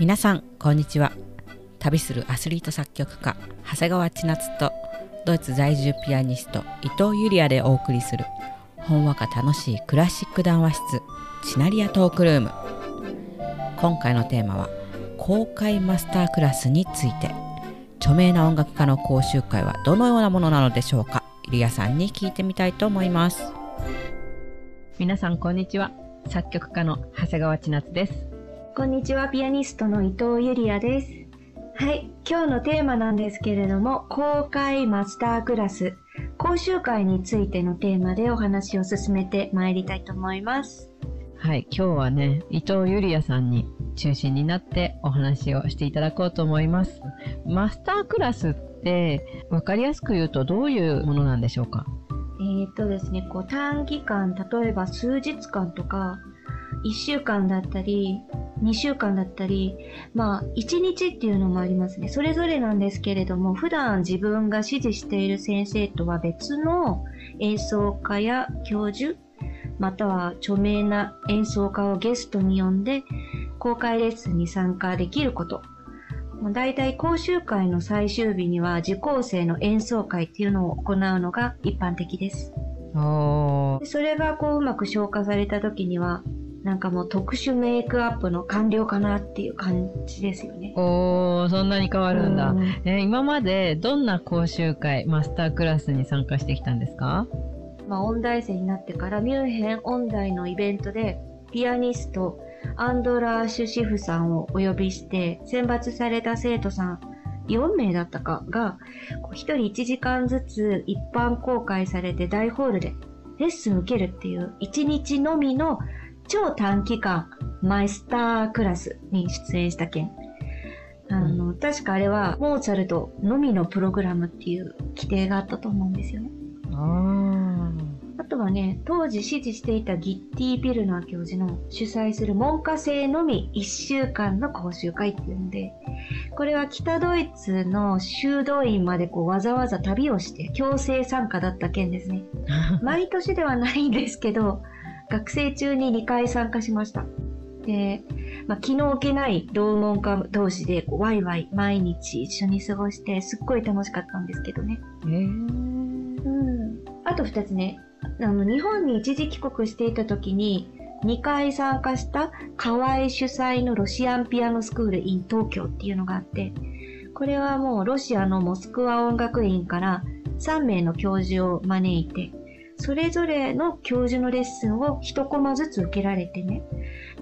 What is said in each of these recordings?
皆さんこんにちは。旅するアスリート作曲家長谷川千夏とドイツ在住ピアニスト伊藤ゆりあでお送りするほんわか楽しいクラシック談話室チナリアトークルーム。今回のテーマは公開マスタークラスについて。著名な音楽家の講習会はどのようなものなのでしょうか？イリアさんに聞いてみたいと思います。皆さんこんにちは。作曲家の長谷川千夏です。こんにちは、ピアニストの伊藤ゆりあです。はい、今日のテーマなんですけれども、公開マスタークラス、講習会についてのテーマでお話を進めてまいりたいと思います。はい、今日はね、伊藤ゆりあさんに中心になってお話をしていただこうと思います。マスタークラスって分かりやすく言うとどういうものなんでしょうか？えー、っとですね、こう短期間、例えば数日間とか、1週間だったり、2週間だったり、まあ、1日っていうのもありますね。それぞれなんですけれども、普段自分が指示している先生とは別の演奏家や教授、または著名な演奏家をゲストに呼んで、公開レッスンに参加できること。だいたい講習会の最終日には受講生の演奏会っていうのを行うのが一般的です。それがこううまく消化された時にはなんかもう特殊メイクアップの完了かなっていう感じですよね。おー、そんなに変わるんだ。うん、えー、今までどんな講習会、マスタークラスに参加してきたんですか？まあ、音大生になってからミュンヘン音大のイベントで、ピアニスト、アンドラーシュシフさんをお呼びして、選抜された生徒さん4名だったかが、1人1時間ずつ一般公開されて大ホールでレッスン受けるっていう1日のみの超短期間マイスタークラスに出演した件。あの、うん、確かあれはモーツァルトのみのプログラムっていう規定があったと思うんですよね。ああとはね、当時指示していたギッティ・ピルナー教授の主催する文科生のみ1週間の講習会っていうので、これは北ドイツの修道院までこうわざわざ旅をして強制参加だった件ですね。毎年ではないんですけど、学生中に2回参加しました。で、まあ、気の置けない同門家同士でこうワイワイ毎日一緒に過ごしてすっごい楽しかったんですけどね。へうん。あと2つね、あの日本に一時帰国していた時に2回参加した河合主催のロシアンピアノスクール in 東京っていうのがあって、これはもうロシアのモスクワ音楽院から3名の教授を招いて、それぞれの教授のレッスンを一コマずつ受けられてね。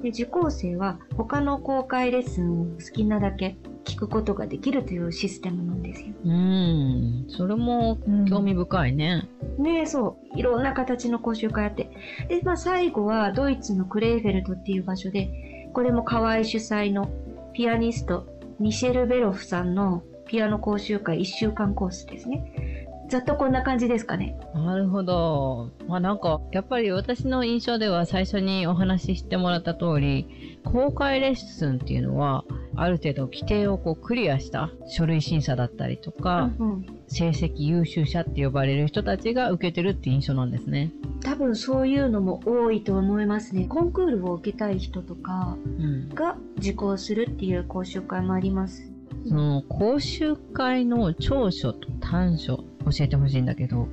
で受講生は他の公開レッスンを好きなだけ聞くことができるというシステムなんですよ。うん、それも興味深いね。うん、ねそう。いろんな形の講習会あって。で、まあ最後はドイツのクレーフェルトっていう場所で、これも河合主催のピアニスト、ミシェル・ベロフさんのピアノ講習会1週間コースですね。ざっとこんな感じですかね。なるほど。まあなんか、やっぱり私の印象では最初にお話ししてもらった通り、公開レッスンっていうのは、ある程度規定をこうクリアした書類審査だったりとか、うんうん、成績優秀者って呼ばれる人たちが受けてるって印象なんですね。多分そういうのも多いと思いますね。コンクールを受けたい人とかが受講するっていう講習会もあります。その講習会の長所と短所教えてほしいんだけど。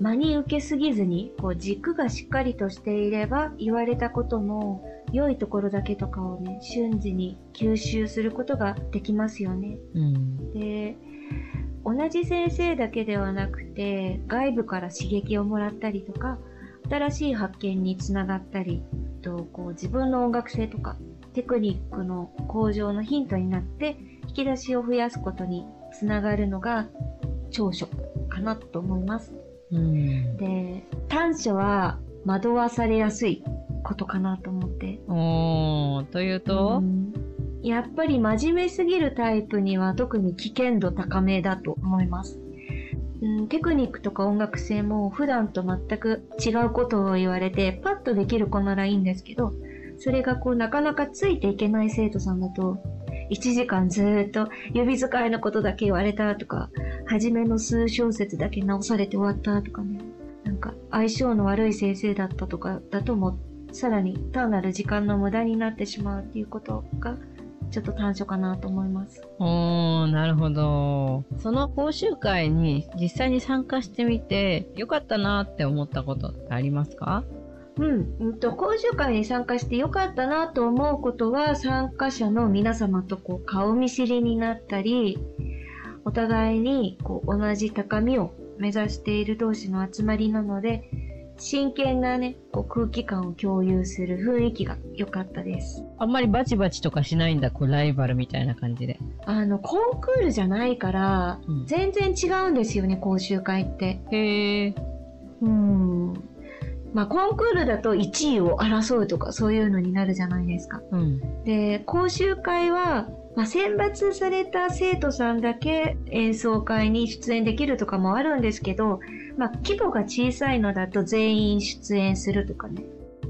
真に受けすぎずに、こう軸がしっかりとしていれば、言われたことも良いところだけとかをね、瞬時に吸収することができますよね。うん、で、同じ先生だけではなくて、外部から刺激をもらったりとか、新しい発見につながったり、とこう自分の音楽性とかテクニックの向上のヒントになって引き出しを増やすことにつながるのが長所かなと思います。うん、で、短所は惑わされやすいことかなと思って。おというと、うん、やっぱり真面目すぎるタイプには特に危険度高めだと思います。うん、テクニックとか音楽性も普段と全く違うことを言われてパッとできる子ならいいんですけど、それがこうなかなかついていけない生徒さんだと、1時間ずっと指使いのことだけ言われたとか、初めの数小節だけ直されて終わったとかね。なんか相性の悪い先生だったとかだとも、さらに単なる時間の無駄になってしまうっていうことがちょっと短所かなと思います。おー、なるほど。その講習会に実際に参加してみて、よかったなって思ったことってありますか？うん、うんと、講習会に参加してよかったなと思うことは、参加者の皆様とこう顔見知りになったり、お互いにこう同じ高みを目指している同士の集まりなので、真剣なね、こう空気感を共有する雰囲気が良かったです。あんまりバチバチとかしないんだ、こうライバルみたいな感じで。あの、コンクールじゃないから、うん全然違うんですよね、講習会って。へー。うん。まあ、コンクールだと1位を争うとかそういうのになるじゃないですか。うん。で、講習会は、まあ、選抜された生徒さんだけ演奏会に出演できるとかもあるんですけど、まあ、規模が小さいのだと全員出演するとかね。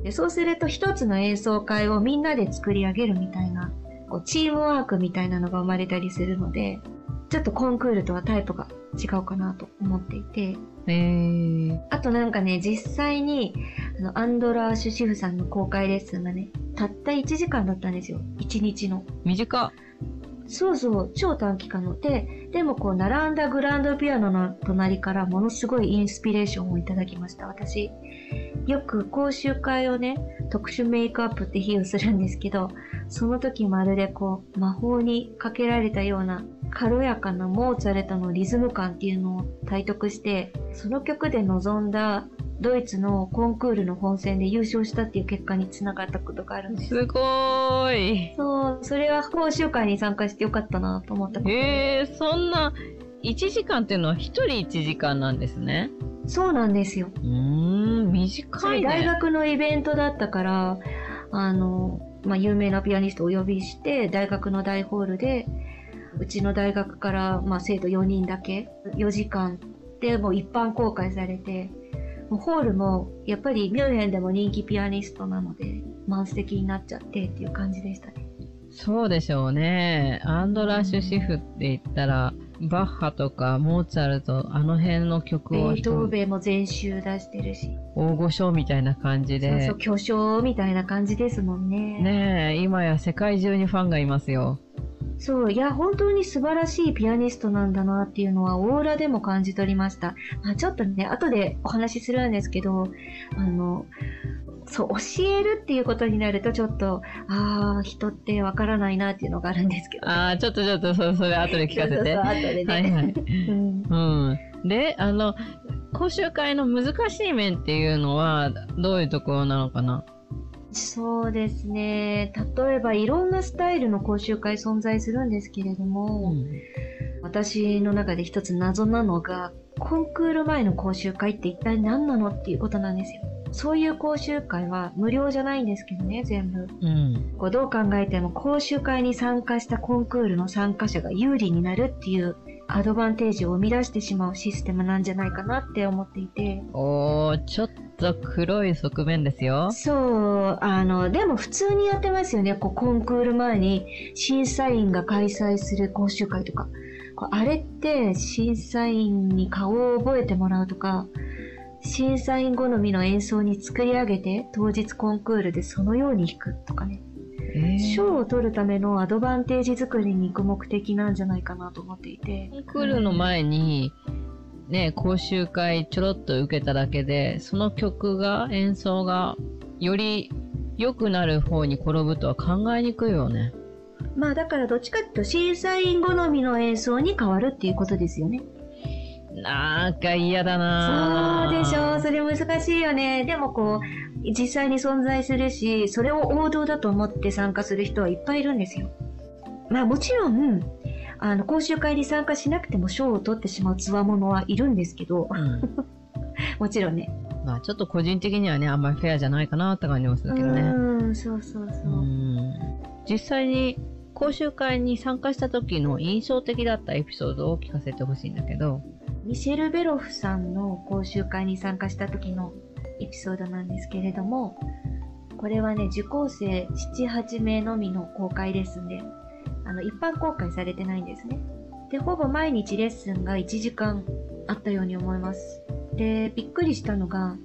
でそうすると一つの演奏会をみんなで作り上げるみたいな、こうチームワークみたいなのが生まれたりするので、ちょっとコンクールとはタイプが違うかなと思っていて、へー。あとなんかね、実際に、あの、アンドラーシュシフさんの公開レッスンがね、たった1時間だったんですよ。1日の。短っ。そうそう、超短期間の。で、でもこう、並んだグランドピアノの隣からものすごいインスピレーションをいただきました。私、よく講習会をね、特殊メイクアップって比喩するんですけど、その時まるでこう、魔法にかけられたような軽やかなモーツァルトのリズム感っていうのを体得して、その曲で臨んだドイツのコンクールの本戦で優勝したっていう結果につながったことがあるんです。すごーい。そう、それは講習会に参加してよかったなと思ったへー、そんな、1時間っていうのは1人1時間なんですね。そうなんですよ。うーん、そ短いね。れ大学のイベントだったから、あの、まあ、有名なピアニストをお呼びして、大学の大ホールで、うちの大学から、まあ、生徒4人だけ、4時間でもう一般公開されて、もうホールも、やっぱりミュンヘンでも人気ピアニストなので、満席になっちゃってっていう感じでしたね。そうでしょうね。アンドラッシュシフって言ったら、バッハとかモーツァルト、あの辺の曲をベートーベンも全集出してるし、大御所みたいな感じでそうそう、。巨匠みたいな感じですもんね。ねえ、今や世界中にファンがいますよ。そう、いや、本当に素晴らしいピアニストなんだなっていうのは、オーラでも感じ取りました。まあ、ちょっとね、後でお話しするんですけど、あの、そう、教えるっていうことになると、ちょっと、ああ、人ってわからないなっていうのがあるんですけど。ああ、ちょっとちょっと、そそれ後で聞かせて。そう後でね。はいはい。うんうん。で、あの、講習会の難しい面っていうのは、どういうところなのかな？そうですね。例えば、いろんなスタイルの講習会存在するんですけれども、私の中で一つ謎なのが、コンクール前の講習会って一体何なのっていうことなんですよ。そういう講習会は無料じゃないんですけどね、全部。うん。こうどう考えても講習会に参加したコンクールの参加者が有利になるっていうアドバンテージを生み出してしまうシステムなんじゃないかなって思っていて。おー、ちょっと黒い側面ですよ。そう、あの、でも普通にやってますよね。こうコンクール前に審査員が開催する講習会とか。あれって審査員に顔を覚えてもらうとか、審査員好みの演奏に作り上げて当日コンクールでそのように弾くとかね。え賞を取るためのアドバンテージ作りに行く目的なんじゃないかなと思っていて。コンクールの前に、ね、講習会ちょろっと受けただけで、その曲が、演奏が、より良くなる方に転ぶとは考えにくいよね。まあだからどっちかっていうと審査員好みの演奏に変わるっていうことですよね。なんか嫌だそうなでしょう。それ難しいよね。でもこう、実際に存在するし、それを王道だと思って参加する人はいっぱいいるんですよ。まあもちろん、あの、講習会に参加しなくても賞を取ってしまう強者はいるんですけど、うん。もちろんね。まあちょっと個人的にはね、あんまりフェアじゃないかなって感じもするけどね。うん、そうそうそう。うん実際に講習会に参加した時の印象的だったエピソードを聞かせてほしいんだけど。ミシェル・ベロフさんの講習会に参加した時のエピソードなんですけれども、これはね、受講生7、8名のみの公開レッスンで、あの、一般公開されてないんですね。で、ほぼ毎日レッスンが1時間あったように思います。で、びっくりしたのが、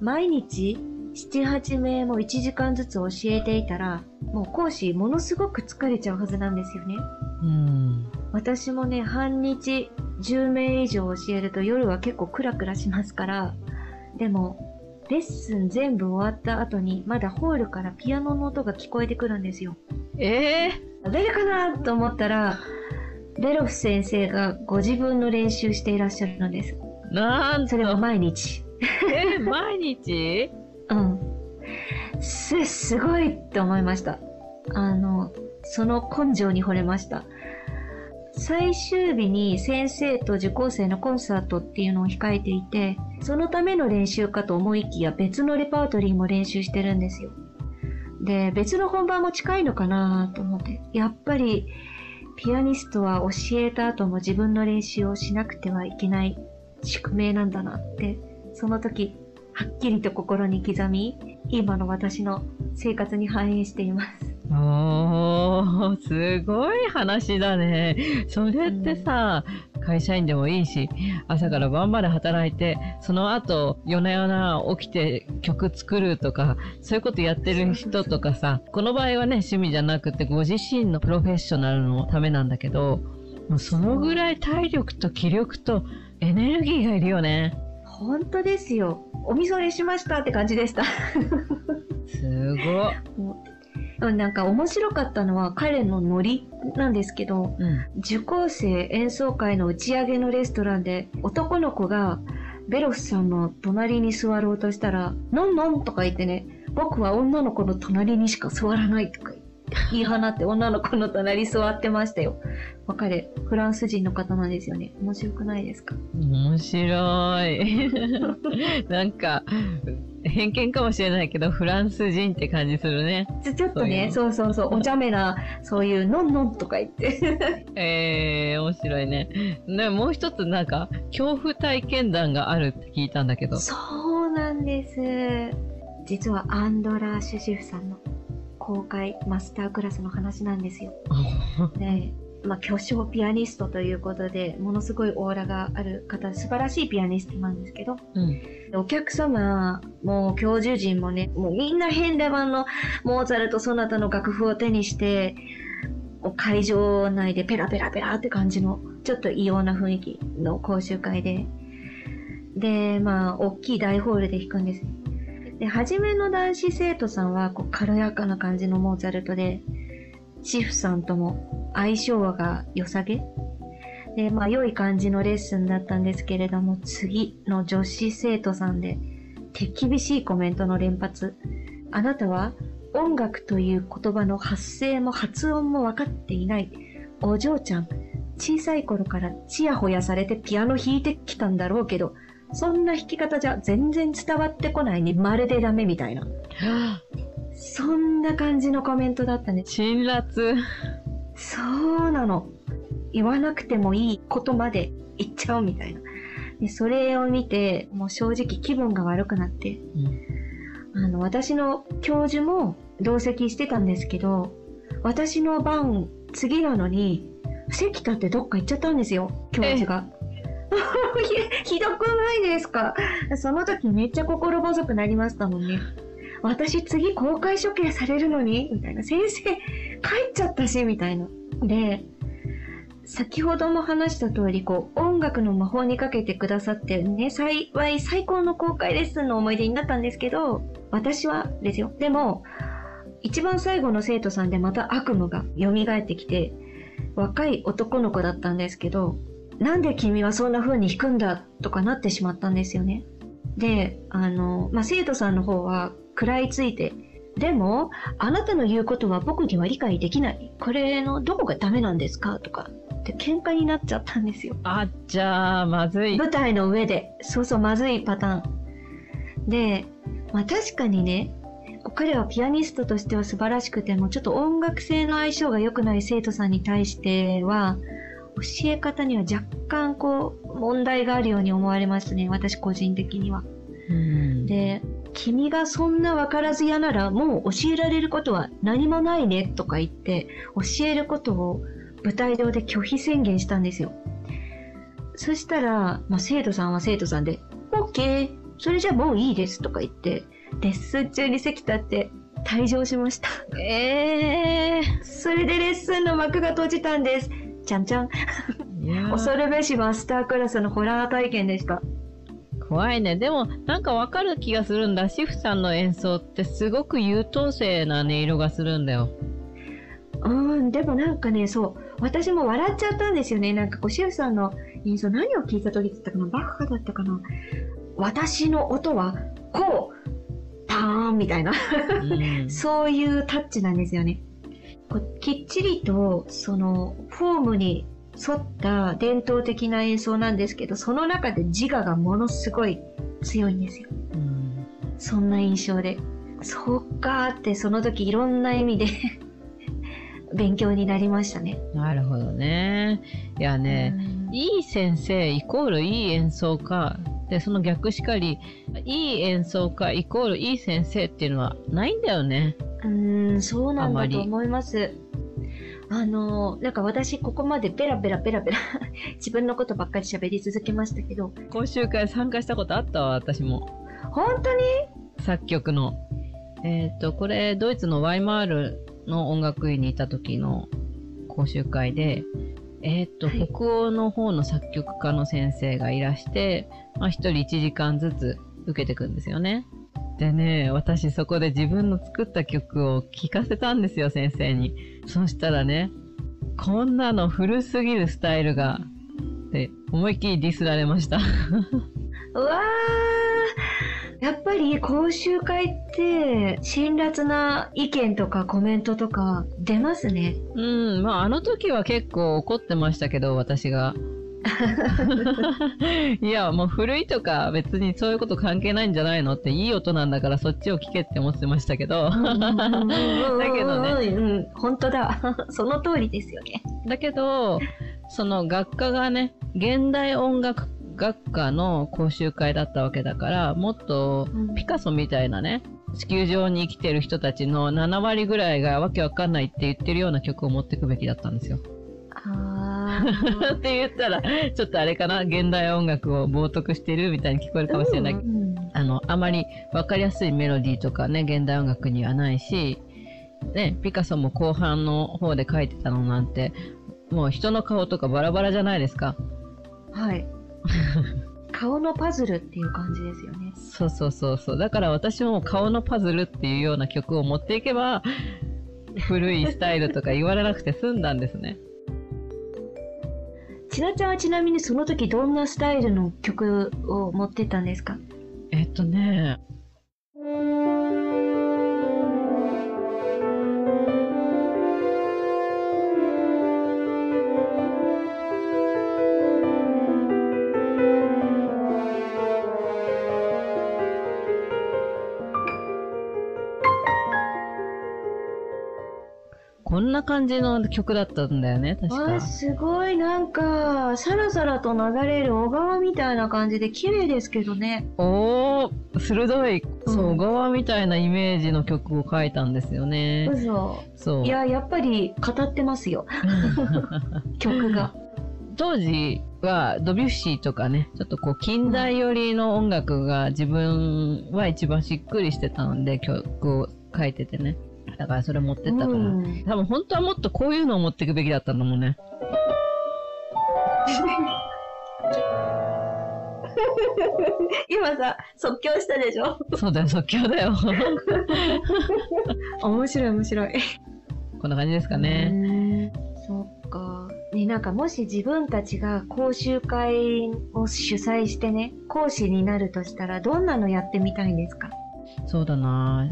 毎日7、8名も1時間ずつ教えていたら、もう講師ものすごく疲れちゃうはずなんですよね。うん。私もね、半日10名以上教えると夜は結構クラクラしますから、でも、レッスン全部終わった後に、まだホールからピアノの音が聞こえてくるんですよ。ええ誰かなと思ったら、ベロフ先生がご自分の練習していらっしゃるのです。なんそれもと。毎日。え毎日？うん。す、すごいって思いました。あの、その根性に惚れました。最終日に先生と受講生のコンサートっていうのを控えていて、そのための練習かと思いきや別のレパートリーも練習してるんですよ。で、別の本番も近いのかなと思って、やっぱりピアニストは教えた後も自分の練習をしなくてはいけない宿命なんだなって、その時はっきりと心に刻み、今の私の生活に反映しています。おー、すごい話だね。それってさ、会社員でもいいし、朝から晩まで働いて、その後、夜な夜な起きて曲作るとか、そういうことやってる人とかさ、この場合はね、趣味じゃなくて、ご自身のプロフェッショナルのためなんだけど、もうそのぐらい体力と気力とエネルギーがいるよね。本当ですよ。おみそれしましたって感じでした。すごい。うんなんか面白かったのは彼のノリなんですけど、うん。受講生演奏会の打ち上げのレストランで男の子がベロフさんの隣に座ろうとしたら、のんのんとか言ってね、僕は女の子の隣にしか座らないとか言い放って女の子の隣座ってましたよ。まあ彼、フランス人の方なんですよね。面白くないですか？面白い。なんか、偏見かもしれないけど、フランス人って感じするね。ちょちょっとね、そそうそうそう、お茶目な、そういう、のんのんとか言って。えー、面白いね。ね、もう一つなんか、恐怖体験談があるって聞いたんだけど。そうなんです。実はアンドラーシュシェフさんの公開マスタークラスの話なんですよ。で、まあ、巨匠ピアニストということで、ものすごいオーラがある方、素晴らしいピアニストなんですけど、うん。お客様、もう教授陣もね、もうみんな変レ版のモーツァルト・ソナタの楽譜を手にして、会場内でペラペラペラって感じの、ちょっと異様な雰囲気の講習会で、で、まあ、大きい大ホールで弾くんですね。で、初めの男子生徒さんは、こう、軽やかな感じのモーツァルトで、シフさんとも相性が良さげ？で、まあ、良い感じのレッスンだったんですけれども、次の女子生徒さんで、手厳しいコメントの連発。あなたは音楽という言葉の発声も発音も分かっていない。お嬢ちゃん、小さい頃からチヤホヤされてピアノ弾いてきたんだろうけど、そんな弾き方じゃ全然伝わってこないね。まるでダメみたいな。そんな感じのコメントだったね。辛辣。そうなの。言わなくてもいいことまで言っちゃうみたいな。でそれを見て、もう正直気分が悪くなって、あの、私の教授も同席してたんですけど、私の番、次なのに、席立ってどっか行っちゃったんですよ、教授が。ひひどくないですか？その時めっちゃ心細くなりましたもんね。私次公開処刑されるのに？みたいな。先生帰っちゃったしみたいな。で、先ほども話した通り、こう、音楽の魔法にかけてくださってね、幸い最高の公開レッスンの思い出になったんですけど、私はですよ。でも、一番最後の生徒さんでまた悪夢が蘇ってきて、若い男の子だったんですけど、なんで君はそんな風に弾くんだとかなってしまったんですよね。で、あの、まあ、生徒さんの方は食らいついて、でも、あなたの言うことは僕には理解できない。これのどこがダメなんですか？とか、って喧嘩になっちゃったんですよ。あっちゃー、まずい。舞台の上で。そうそう、まずいパターン。で、まあ確かにね、彼はピアニストとしては素晴らしくても、ちょっと音楽性の相性が良くない生徒さんに対しては、教え方には若干こう、問題があるように思われますね。私個人的には。うんで、君がそんな分からずやならもう教えられることは何もないねとか言って教えることを舞台上で拒否宣言したんですよ。そしたら、まあ、生徒さんは生徒さんで OK! それじゃもういいですとか言ってレッスン中に席立って退場しました。ええそれでレッスンの幕が閉じたんです。ちゃんちゃん。恐るべしマスタークラスのホラー体験でした。怖いね。でも、なんかわかる気がするんだ。シフさんの演奏ってすごく優等生な音色がするんだよ。うん、でもなんかね、そう、私も笑っちゃったんですよね。なんかこう、シェフさんの演奏何を聞いた時だったかなバッハだったかな私の音は、こう、ターンみたいな。うん そういうタッチなんですよね。こうきっちりと、その、フォームに沿った伝統的な演奏なんですけど、その中で自我がものすごい強いんですよ。うんそんな印象で。そっかーって、その時いろんな意味で 勉強になりましたね。なるほどね。いやね、うんいい先生イコールいい演奏家でその逆しかりいい演奏家イコールいい先生っていうのはないんだよね。うーん、そうなんだと思います。あの、なんか私ここまでベラベラベラベラ 自分のことばっかり喋り続けましたけど、講習会参加したことあった？わ私も本当に？作曲の。えっ、とこれドイツのワイマールの音楽院にいた時の講習会でえっ、と、はい北欧の方の作曲家の先生がいらして、まあ、一人1時間ずつ受けていくんですよね。でね、私そこで自分の作った曲を聴かせたんですよ、先生に。そしたらね、こんなの古すぎるスタイルが、って思いっきりディスられました。うわーやっぱり講習会って辛辣な意見とかコメントとか出ますね。うん、まああの時は結構怒ってましたけど、私が。いや、もう古いとか別にそういうこと関係ないんじゃないのって、いい音なんだからそっちを聞けって思ってましたけど。だけどねうん、本当だ。その通りですよね。だけど、その学科がね、現代音楽学科の講習会だったわけだから、もっとうんピカソみたいなね、地球上に生きてる人たちの7割ぐらいがわけわかんないって言ってるような曲を持ってくべきだったんですよ。って言ったら、ちょっとあれかな、現代音楽を冒涜してるみたいに聞こえるかもしれない。うんあの、あまりわかりやすいメロディーとかね、現代音楽にはないし、ね、ピカソも後半の方で書いてたのなんて、もう人の顔とかバラバラじゃないですか。はい。顔のパズルっていう感じですよね。そうそうそうそう。だから私も顔のパズルっていうような曲を持っていけば、古いスタイルとか言われなくて済んだんですね。ちなちゃんはちなみにその時どんなスタイルの曲を持ってたんですか？えっとね、な感じの曲だったんだよね、確かあ。すごいなんかさらさらと流れる小川みたいな感じで綺麗ですけどねおー、鋭い。そう、うん小川みたいなイメージの曲を書いたんですよね。嘘そう。いややっぱり語ってますよ 曲が当時はドビュッシーとかね、ちょっとこう近代寄りの音楽が自分は一番しっくりしてたので曲を書いててね。だからそれ持ってったから。うん多分本当はもっとこういうのを持っていくべきだったんだもんね。今さ即興したでしょ？そうだよ、即興だよ。面白い面白いこんな感じですかね。ねそっかねなんかもし自分たちが講習会を主催してね講師になるとしたらどんなのやってみたいんですか？そうだな、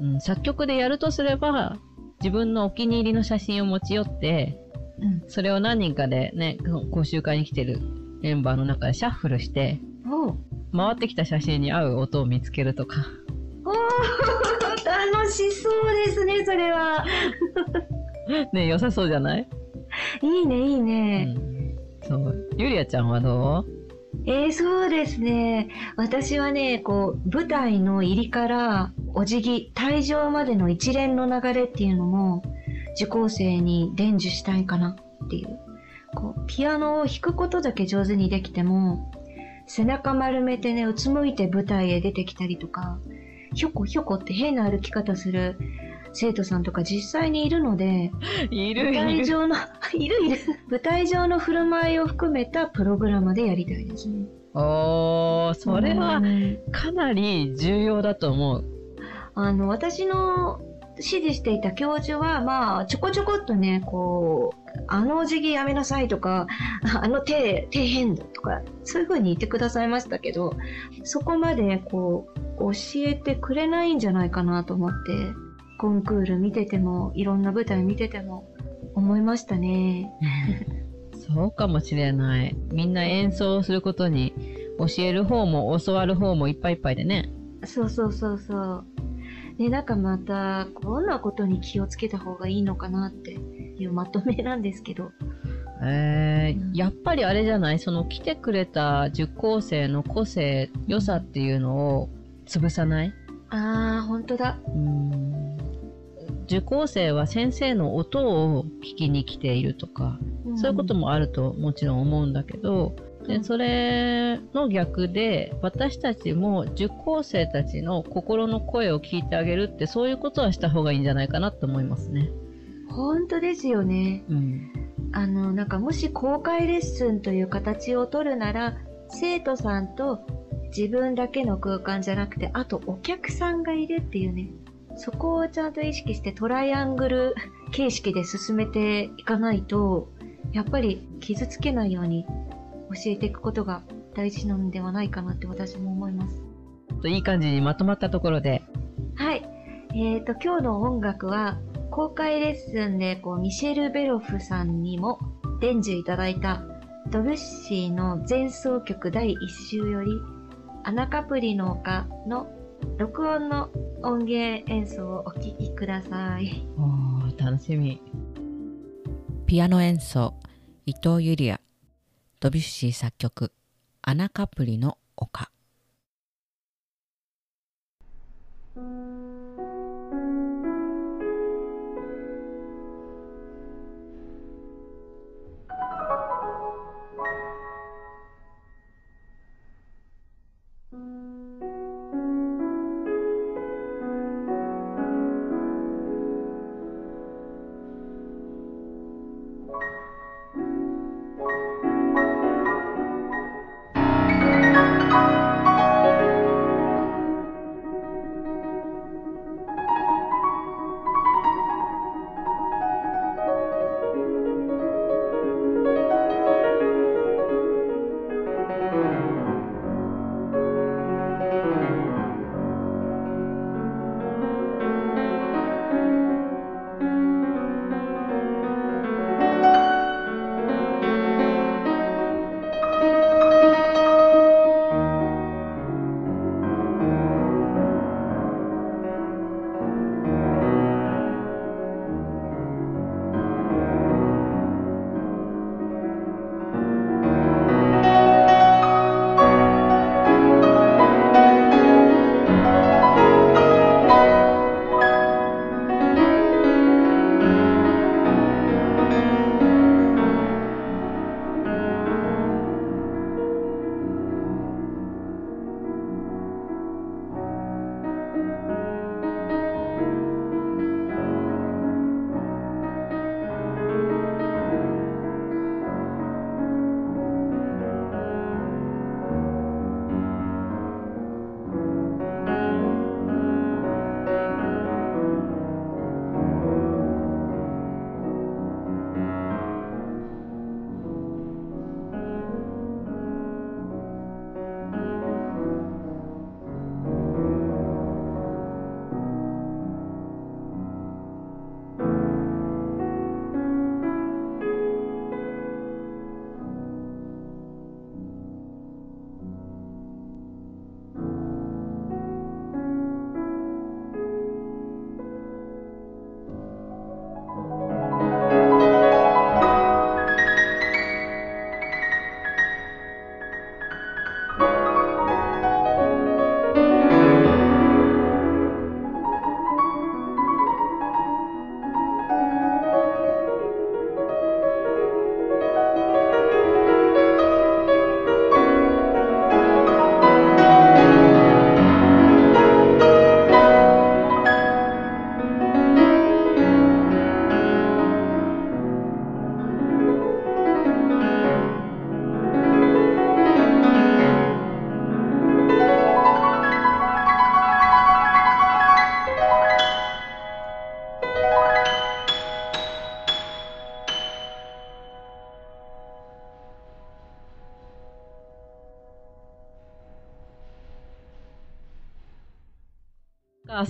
うん、作曲でやるとすれば、自分のお気に入りの写真を持ち寄って、うん。それを何人かでね、講習会に来てるメンバーの中でシャッフルして、回ってきた写真に合う音を見つけるとか。おー楽しそうですねそれは。ね良さそうじゃない、いいねいいうね、ん、そう。ゆりあちゃんはどう？えー、そうですね。私はねこう舞台の入りからお辞儀退場までの一連の流れっていうのも受講生に伝授したいかなっていうこうピアノを弾くことだけ上手にできても背中丸めてねうつむいて舞台へ出てきたりとかひょこひょこって変な歩き方する生徒さんとか実際にいるので、いる舞台上の、いるいる。舞台上の振る舞いを含めたプログラムでやりたいですね。おー、それはうんかなり重要だと思う。あの、私の指示していた教授は、まあ、ちょこちょこっとね、こう、あのお辞儀やめなさいとか、あの手、手変だとか、そういう風に言ってくださいましたけど、そこまでこう、教えてくれないんじゃないかなと思って、コンクール見てても、いろんな舞台見てても、思いましたね。そうかもしれない。みんな演奏することに教える方も教わる方もいっぱいいっぱいでね。そうそうそうそう。で、なんかまた、こんなことに気をつけた方がいいのかなっていうまとめなんですけど。えーうん。やっぱりあれじゃない？その来てくれた受講生の個性、良さっていうのを潰さない？あー、ほんとだ。うん。受講生は先生の音を聞きに来ているとか、そういうこともあるともちろん思うんだけど、でそれの逆で私たちも受講生たちの心の声を聞いてあげるってそういうことはした方がいいんじゃないかなと思いますね。本当ですよね。うん。あの、なんかもし公開レッスンという形を取るなら、生徒さんと自分だけの空間じゃなくて、あとお客さんがいるっていうね。そこをちゃんと意識してトライアングル形式で進めていかないと、やっぱり傷つけないように教えていくことが大事なんではないかなって私も思います。といい感じにまとまったところで、はい。えっ、と、今日の音楽は、公開レッスンで、こう、ミシェル・ベロフさんにも伝授いただいた、ドブッシーの前奏曲第1週より、アナカプリの丘の録音の音源演奏をお聴きください。おー楽しみ。ピアノ演奏伊藤ゆりやドビュッシー作曲「アナカプリの丘」「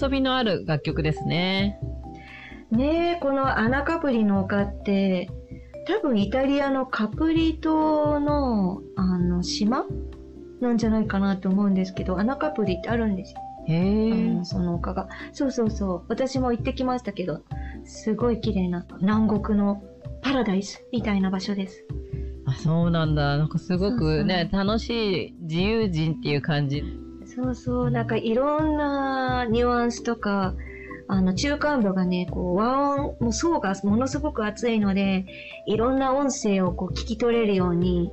遊びのある楽曲ですね。ねえ、このアナカプリの丘って、多分イタリアのカプリ島の、あの、島？なんじゃないかなと思うんですけど、アナカプリってあるんですよ。へ。その丘が。そうそうそう。私も行ってきましたけど、すごい綺麗な南国のパラダイスみたいな場所です。あ、そうなんだ。なんかすごくね、そ楽しい自由人っていう感じ。そうそう、なんかいろんなニュアンスとか、あの、中間部がね、こう、和音、もう層がものすごく厚いので、いろんな音声をこう聞き取れるように、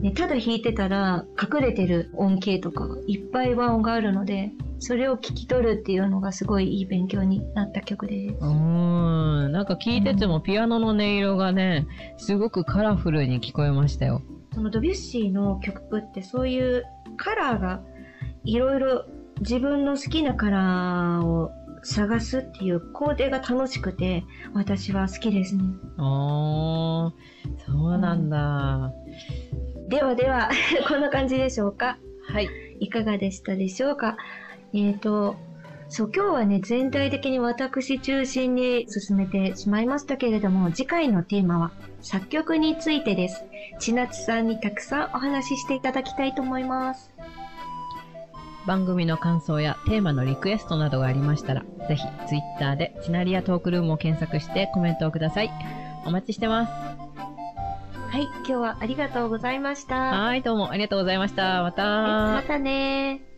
ね、ただ弾いてたら隠れてる音形とかいっぱい和音があるので、それを聞き取るっていうのがすごいいい勉強になった曲です。うーん。なんか聞いててもピアノの音色がね、すごくカラフルに聞こえましたよ。そのドビュッシーの曲ってそういうカラーがいろいろ自分の好きなカラーを探すっていう工程が楽しくて私は好きですね。あー、そうなんだ。ではでは こんな感じでしょうか？はい。いかがでしたでしょうか？えっ、とそう今日はね全体的に私中心に進めてしまいましたけれども次回のテーマは作曲についてです。千夏さんにたくさんお話ししていただきたいと思います。番組の感想やテーマのリクエストなどがありましたら、ぜひ Twitter でチナリアトークルームを検索してコメントをください。お待ちしてます。はい、今日はありがとうございました。はい、どうもありがとうございました。また。はいまたね